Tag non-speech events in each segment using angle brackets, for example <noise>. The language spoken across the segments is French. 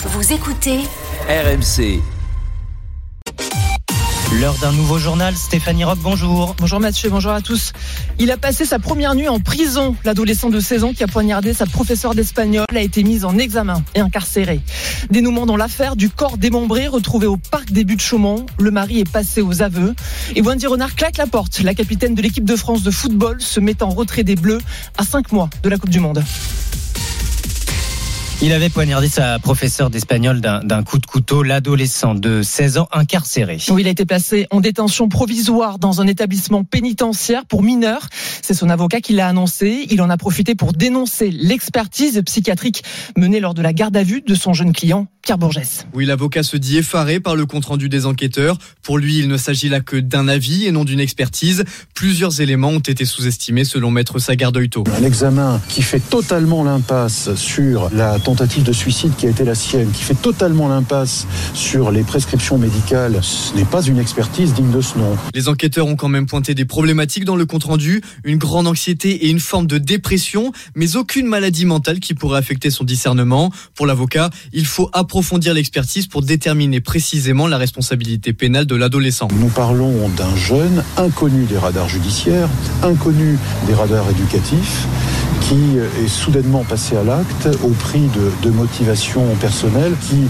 Vous écoutez RMC. L'heure d'un nouveau journal, Stéphanie Rock, bonjour. Bonjour Mathieu, bonjour à tous. Il a passé sa première nuit en prison. L'adolescent de 16 ans qui a poignardé sa professeure d'espagnol a été mise en examen et incarcéré. Dénouement dans l'affaire du corps démembré retrouvé au parc des Buttes Chaumont. Le mari est passé aux aveux. Et Wendy Renard claque la porte. La capitaine de l'équipe de France de football se met en retrait des Bleus à 5 mois de la Coupe du Monde. Il avait poignardé sa professeure d'espagnol d'un coup de couteau, l'adolescent de 16 ans incarcéré. Oui, il a été placé en détention provisoire dans un établissement pénitentiaire pour mineurs. C'est son avocat qui l'a annoncé. Il en a profité pour dénoncer l'expertise psychiatrique menée lors de la garde à vue de son jeune client, Pierre Bourgès. Oui, l'avocat se dit effaré par le compte-rendu des enquêteurs. Pour lui, il ne s'agit là que d'un avis et non d'une expertise. Plusieurs éléments ont été sous-estimés selon maître Sagardeuito. Un examen qui fait totalement l'impasse sur la tentative de suicide qui a été la sienne, qui fait totalement l'impasse sur les prescriptions médicales, ce n'est pas une expertise digne de ce nom. Les enquêteurs ont quand même pointé des problématiques dans le compte-rendu, une grande anxiété et une forme de dépression, mais aucune maladie mentale qui pourrait affecter son discernement. Pour l'avocat, il faut approfondir l'expertise pour déterminer précisément la responsabilité pénale de l'adolescent. Nous parlons d'un jeune inconnu des radars judiciaires, inconnu des radars éducatifs qui est soudainement passé à l'acte au prix de, de motivations personnelles qui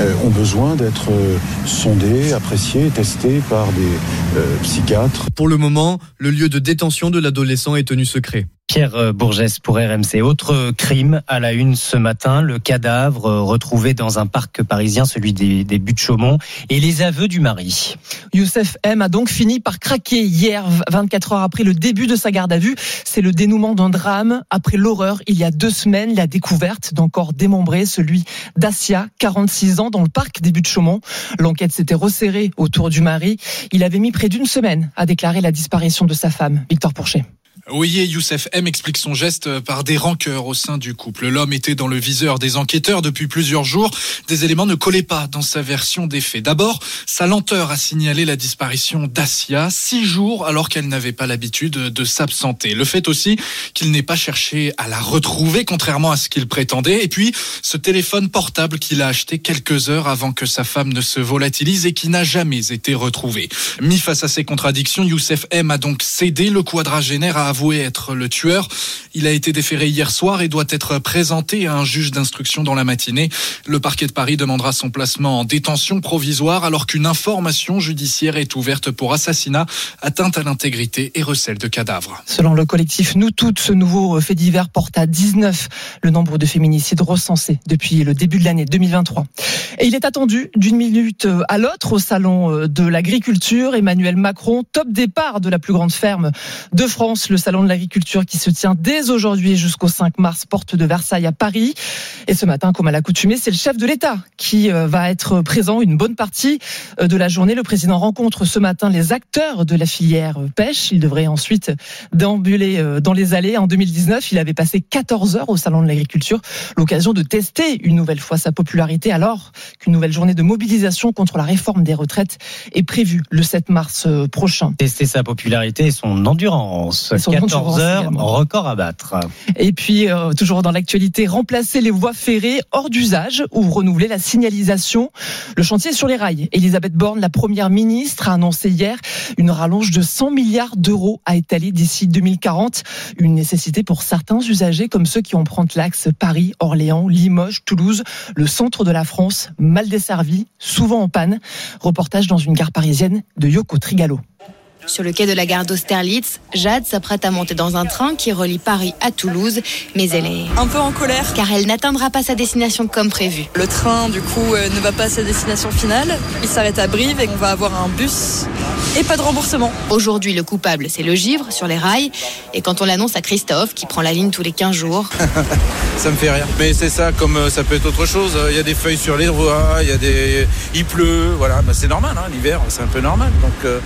euh, ont besoin d'être euh, sondées, appréciées, testées par des euh, psychiatres. Pour le moment, le lieu de détention de l'adolescent est tenu secret. Pierre Bourgès pour RMC. Autre crime à la une ce matin, le cadavre retrouvé dans un parc parisien, celui des, des buttes Chaumont, et les aveux du mari. Youssef M a donc fini par craquer hier, 24 heures après le début de sa garde à vue. C'est le dénouement d'un drame. Après l'horreur, il y a deux semaines, la découverte d'un corps démembré, celui d'Asia, 46 ans, dans le parc des buttes Chaumont. L'enquête s'était resserrée autour du mari. Il avait mis près d'une semaine à déclarer la disparition de sa femme, Victor Pourchet. Oui, Youssef M explique son geste par des rancœurs au sein du couple. L'homme était dans le viseur des enquêteurs depuis plusieurs jours. Des éléments ne collaient pas dans sa version des faits. D'abord, sa lenteur à signaler la disparition d'Asia, six jours alors qu'elle n'avait pas l'habitude de s'absenter. Le fait aussi qu'il n'ait pas cherché à la retrouver, contrairement à ce qu'il prétendait. Et puis, ce téléphone portable qu'il a acheté quelques heures avant que sa femme ne se volatilise et qui n'a jamais été retrouvé. Mis face à ces contradictions, Youssef M a donc cédé. Le quadragénaire a avoué être le tueur. Il a été déféré hier soir et doit être présenté à un juge d'instruction dans la matinée. Le parquet de Paris demandera son placement en détention provisoire alors qu'une information judiciaire est ouverte pour assassinat, atteinte à l'intégrité et recel de cadavres. Selon le collectif Nous Toutes, ce nouveau fait divers porte à 19 le nombre de féminicides recensés depuis le début de l'année 2023. Et il est attendu d'une minute à l'autre au salon de l'agriculture. Emmanuel Macron, top départ de la plus grande ferme de France, le salon de l'agriculture qui se tient dès aujourd'hui jusqu'au 5 mars, porte de Versailles à Paris. Et ce matin, comme à l'accoutumée, c'est le chef de l'État qui va être présent une bonne partie de la journée. Le président rencontre ce matin les acteurs de la filière pêche. Il devrait ensuite déambuler dans les allées. En 2019, il avait passé 14 heures au salon de l'agriculture, l'occasion de tester une nouvelle fois sa popularité alors qu'une nouvelle journée de mobilisation contre la réforme des retraites est prévue le 7 mars prochain. Tester sa popularité et son endurance. Son 14 endurance heures, record à battre. Et puis, euh, toujours dans l'actualité, remplacer les voies ferrées hors d'usage ou renouveler la signalisation. Le chantier est sur les rails. Elisabeth Borne, la première ministre, a annoncé hier une rallonge de 100 milliards d'euros à étaler d'ici 2040. Une nécessité pour certains usagers comme ceux qui empruntent l'axe Paris, Orléans, Limoges, Toulouse, le centre de la France, mal desservi, souvent en panne. Reportage dans une gare parisienne de Yoko Trigalo. Sur le quai de la gare d'Austerlitz, Jade s'apprête à monter dans un train qui relie Paris à Toulouse, mais elle est un peu en colère car elle n'atteindra pas sa destination comme prévu. Le train, du coup, euh, ne va pas à sa destination finale. Il s'arrête à Brive et on va avoir un bus et pas de remboursement. Aujourd'hui, le coupable, c'est le givre sur les rails. Et quand on l'annonce à Christophe, qui prend la ligne tous les 15 jours, <laughs> ça me fait rire. Mais c'est ça, comme euh, ça peut être autre chose. Il y a des feuilles sur les voies, il y a des, il pleut, voilà. Bah, c'est normal, hein, l'hiver, c'est un peu normal. Donc, euh,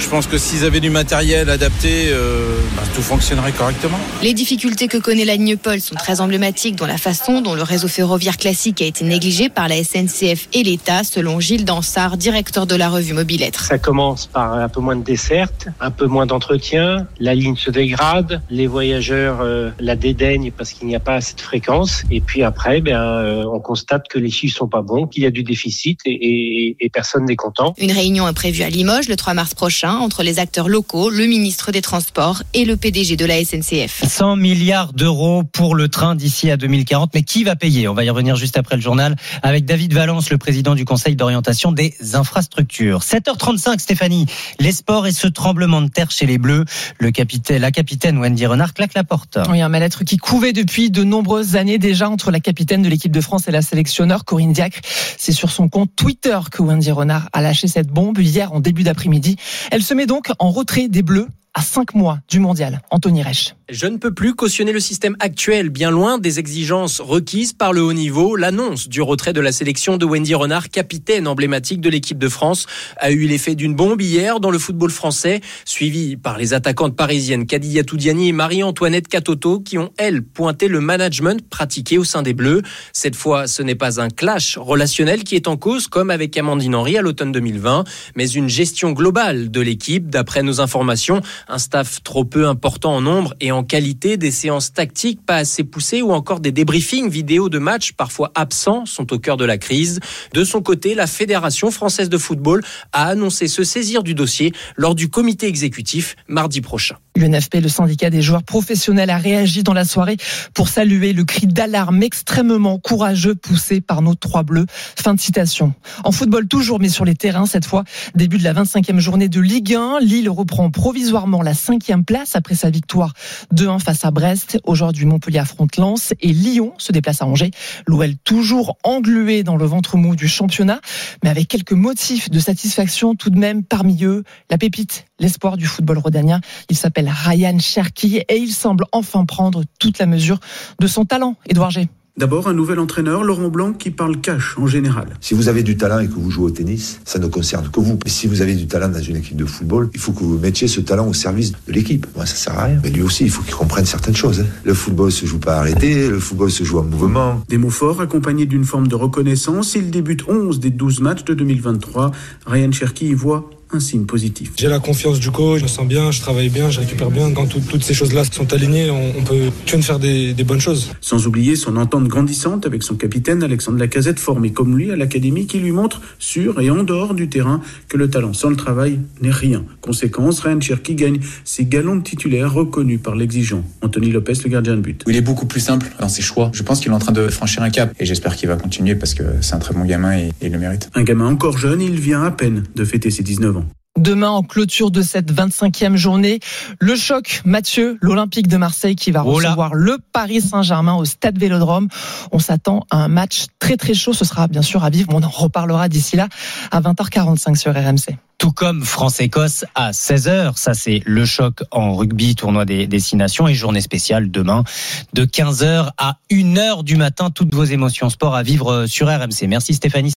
Je pense que s'ils avaient du matériel adapté, euh, bah, tout fonctionnerait correctement. Les difficultés que connaît la ligne Paul sont très emblématiques dans la façon dont le réseau ferroviaire classique a été négligé par la SNCF et l'État, selon Gilles Dansard, directeur de la revue Mobilettre. Ça commence par un peu moins de dessertes, un peu moins d'entretien, la ligne se dégrade, les voyageurs euh, la dédaignent parce qu'il n'y a pas assez de fréquence, et puis après, ben, euh, on constate que les chiffres sont pas bons, qu'il y a du déficit et, et, et personne n'est content. Une réunion est prévue à Limoges le 3 mars prochain entre les acteurs locaux, le ministre des Transports et le PDG de la SNCF. 100 milliards d'euros pour le train d'ici à 2040. Mais qui va payer? On va y revenir juste après le journal avec David Valence, le président du Conseil d'orientation des infrastructures. 7h35, Stéphanie. Les sports et ce tremblement de terre chez les Bleus. Le capitaine, la capitaine Wendy Renard claque la porte. Oui, un mal-être qui couvait depuis de nombreuses années déjà entre la capitaine de l'équipe de France et la sélectionneur Corinne Diacre. C'est sur son compte Twitter que Wendy Renard a lâché cette bombe hier en début d'après-midi. Elle se met donc en retrait des Bleus à cinq mois du mondial. Anthony Reich. Je ne peux plus cautionner le système actuel, bien loin des exigences requises par le haut niveau. L'annonce du retrait de la sélection de Wendy Renard, capitaine emblématique de l'équipe de France, a eu l'effet d'une bombe hier dans le football français, suivi par les attaquantes parisiennes Kadija Toudiani et Marie-Antoinette Katoto, qui ont, elles, pointé le management pratiqué au sein des Bleus. Cette fois, ce n'est pas un clash relationnel qui est en cause, comme avec Amandine Henry à l'automne 2020, mais une gestion globale de l'équipe, d'après nos informations un staff trop peu important en nombre et en qualité, des séances tactiques pas assez poussées ou encore des débriefings vidéo de matchs parfois absents sont au cœur de la crise. De son côté, la Fédération française de football a annoncé se saisir du dossier lors du comité exécutif mardi prochain. L'UNFP, le syndicat des joueurs professionnels, a réagi dans la soirée pour saluer le cri d'alarme extrêmement courageux poussé par nos trois bleus. Fin de citation. En football toujours, mais sur les terrains cette fois. Début de la 25e journée de Ligue 1. Lille reprend provisoirement la cinquième place après sa victoire 2-1 face à Brest. Aujourd'hui, Montpellier affronte Lens et Lyon se déplace à Angers. L'OL toujours englué dans le ventre mou du championnat, mais avec quelques motifs de satisfaction tout de même parmi eux. La pépite, l'espoir du football rhodanien. Il s'appelle Ryan Cherki et il semble enfin prendre toute la mesure de son talent. Édouard G. D'abord, un nouvel entraîneur, Laurent Blanc, qui parle cash en général. Si vous avez du talent et que vous jouez au tennis, ça ne concerne que vous. Mais si vous avez du talent dans une équipe de football, il faut que vous mettiez ce talent au service de l'équipe. Moi, ça sert à rien. Mais lui aussi, il faut qu'il comprenne certaines choses. hein. Le football se joue pas arrêté, le football se joue en mouvement. Des mots forts accompagnés d'une forme de reconnaissance. Il débute 11 des 12 matchs de 2023. Ryan Cherki y voit un signe positif. J'ai la confiance du coach, je me sens bien, je travaille bien, je récupère bien. Quand tout- toutes ces choses-là sont alignées, on, on peut que ne faire des, des bonnes choses. Sans oublier son entente grandissante avec son capitaine Alexandre Lacazette, formé comme lui à l'académie, qui lui montre, sur et en dehors du terrain, que le talent sans le travail n'est rien. Conséquence, Ryan Cherki gagne ses galons de titulaire reconnus par l'exigeant. Anthony Lopez, le gardien de but. Il est beaucoup plus simple dans ses choix. Je pense qu'il est en train de franchir un cap et j'espère qu'il va continuer parce que c'est un très bon gamin et, et il le mérite. Un gamin encore jeune, il vient à peine de fêter ses 19 ans. Demain, en clôture de cette 25e journée, le choc, Mathieu, l'Olympique de Marseille qui va Oh recevoir le Paris Saint-Germain au Stade Vélodrome. On s'attend à un match très très chaud. Ce sera bien sûr à vivre. On en reparlera d'ici là à 20h45 sur RMC. Tout comme France-Écosse à 16h. Ça, c'est le choc en rugby, tournoi des, des Six Nations et journée spéciale demain de 15h à 1h du matin. Toutes vos émotions sport à vivre sur RMC. Merci Stéphanie.